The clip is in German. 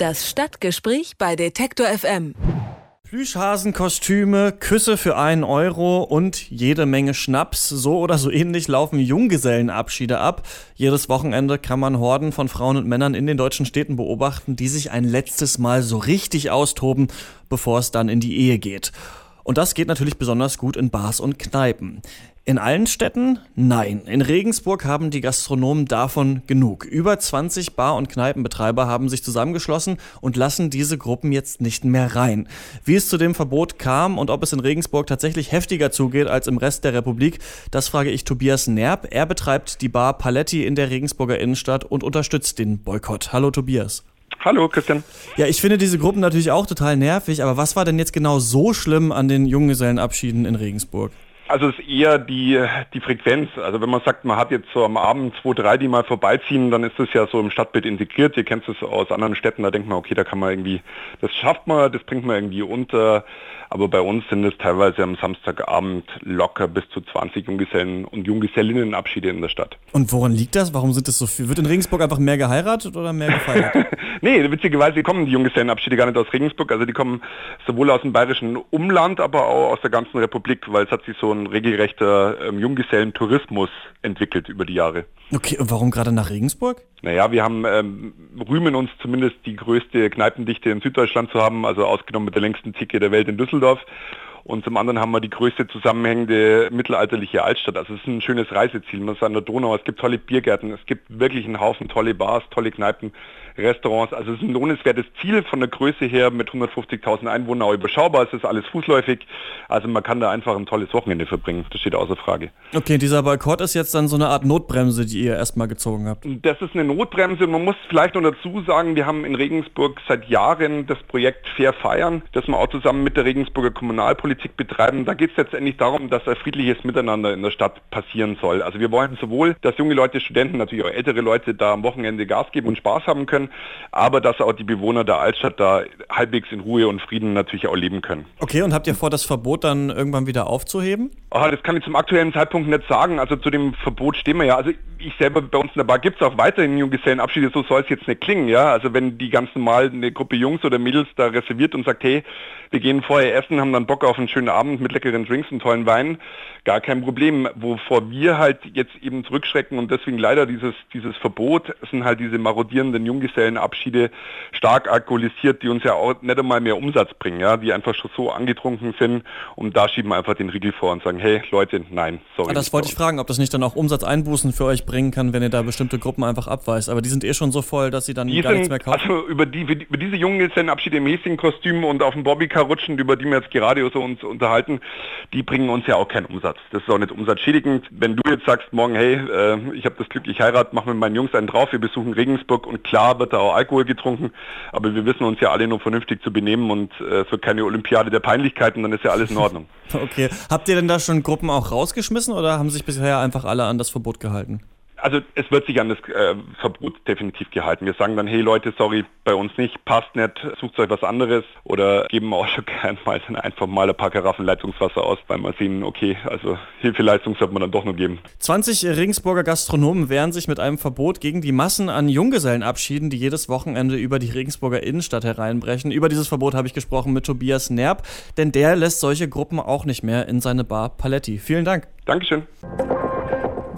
Das Stadtgespräch bei Detektor FM. Plüschhasenkostüme, Küsse für einen Euro und jede Menge Schnaps. So oder so ähnlich laufen Junggesellenabschiede ab. Jedes Wochenende kann man Horden von Frauen und Männern in den deutschen Städten beobachten, die sich ein letztes Mal so richtig austoben, bevor es dann in die Ehe geht. Und das geht natürlich besonders gut in Bars und Kneipen. In allen Städten? Nein. In Regensburg haben die Gastronomen davon genug. Über 20 Bar- und Kneipenbetreiber haben sich zusammengeschlossen und lassen diese Gruppen jetzt nicht mehr rein. Wie es zu dem Verbot kam und ob es in Regensburg tatsächlich heftiger zugeht als im Rest der Republik, das frage ich Tobias Nerb. Er betreibt die Bar Paletti in der Regensburger Innenstadt und unterstützt den Boykott. Hallo Tobias. Hallo Christian. Ja, ich finde diese Gruppen natürlich auch total nervig, aber was war denn jetzt genau so schlimm an den Junggesellenabschieden in Regensburg? Also es ist eher die, die Frequenz. Also wenn man sagt, man hat jetzt so am Abend zwei, drei, die mal vorbeiziehen, dann ist das ja so im Stadtbild integriert. Ihr kennt es aus anderen Städten, da denkt man, okay, da kann man irgendwie, das schafft man, das bringt man irgendwie unter. Aber bei uns sind es teilweise am Samstagabend locker bis zu 20 Junggesellen und Junggesellinnenabschiede in der Stadt. Und woran liegt das? Warum sind es so viel? Wird in Regensburg einfach mehr geheiratet oder mehr gefeiert? nee, witzigerweise kommen die Junggesellenabschiede gar nicht aus Regensburg. Also die kommen sowohl aus dem bayerischen Umland, aber auch aus der ganzen Republik, weil es hat sich so ein regelrechter ähm, Junggesellentourismus entwickelt über die Jahre. Okay, und warum gerade nach Regensburg? Naja, wir haben ähm, rühmen uns zumindest die größte Kneipendichte in Süddeutschland zu haben, also ausgenommen mit der längsten Zicke der Welt in Düsseldorf. Und zum anderen haben wir die größte zusammenhängende mittelalterliche Altstadt. Also es ist ein schönes Reiseziel. Man ist an der Donau, es gibt tolle Biergärten, es gibt wirklich einen Haufen tolle Bars, tolle Kneipen, Restaurants. Also es ist ein lohnenswertes Ziel von der Größe her mit 150.000 Einwohnern auch überschaubar. Es ist alles fußläufig. Also man kann da einfach ein tolles Wochenende verbringen. Das steht außer Frage. Okay, dieser Boykott ist jetzt dann so eine Art Notbremse, die ihr erstmal gezogen habt. Das ist eine Notbremse. Man muss vielleicht noch dazu sagen, wir haben in Regensburg seit Jahren das Projekt Fair Feiern, das wir auch zusammen mit der Regensburger Kommunalpolitik betreiben. Da geht es letztendlich darum, dass ein friedliches Miteinander in der Stadt passieren soll. Also wir wollen sowohl, dass junge Leute, Studenten, natürlich auch ältere Leute da am Wochenende Gas geben und Spaß haben können, aber dass auch die Bewohner der Altstadt da halbwegs in Ruhe und Frieden natürlich auch leben können. Okay, und habt ihr vor, das Verbot dann irgendwann wieder aufzuheben? Oh, das kann ich zum aktuellen Zeitpunkt nicht sagen. Also zu dem Verbot stehen wir ja. Also ich selber bei uns in der Bar gibt es auch weiterhin Junggesellenabschiede, so soll es jetzt nicht klingen, ja. Also wenn die ganz normal eine Gruppe Jungs oder Mädels da reserviert und sagt, hey, wir gehen vorher essen, haben dann Bock auf einen schönen Abend mit leckeren Drinks und tollen Wein, gar kein Problem. Wovor wir halt jetzt eben zurückschrecken und deswegen leider dieses, dieses Verbot sind halt diese marodierenden Junggesellenabschiede stark alkoholisiert, die uns ja auch nicht einmal mehr Umsatz bringen, ja, die einfach schon so angetrunken sind und da schieben wir einfach den Riegel vor und sagen, hey Leute, nein, sorry. Ah, das wollte ich fragen, ob das nicht dann auch Umsatzeinbußen für euch bringen kann, wenn ihr da bestimmte Gruppen einfach abweist. Aber die sind eh schon so voll, dass sie dann die gar sind, nichts mehr kaufen. Also über, die, über diese Junggesellenabschiede im Häschenkostüm und auf dem Bobbycar rutschen, über die wir jetzt gerade so uns unterhalten, die bringen uns ja auch keinen Umsatz. Das ist auch nicht umsatzschädigend. Wenn du jetzt sagst morgen, hey, äh, ich habe das Glück, ich heirate, mach mit meinen Jungs einen drauf, wir besuchen Regensburg und klar wird da auch Alkohol getrunken, aber wir wissen uns ja alle nur vernünftig zu benehmen und äh, es wird keine Olympiade der Peinlichkeiten, dann ist ja alles in Ordnung. Okay. Habt ihr denn da schon Gruppen auch rausgeschmissen oder haben sich bisher einfach alle an das Verbot gehalten? Also es wird sich an das äh, Verbot definitiv gehalten. Wir sagen dann, hey Leute, sorry, bei uns nicht, passt nicht, sucht euch was anderes oder geben auch schon gern mal dann einfach mal ein paar Karaffen Leitungswasser aus, weil wir sehen, okay, also Hilfeleistung sollte man dann doch nur geben. 20 Regensburger Gastronomen wehren sich mit einem Verbot gegen die Massen an Junggesellenabschieden, die jedes Wochenende über die Regensburger Innenstadt hereinbrechen. Über dieses Verbot habe ich gesprochen mit Tobias Nerb, denn der lässt solche Gruppen auch nicht mehr in seine Bar Paletti. Vielen Dank. Dankeschön.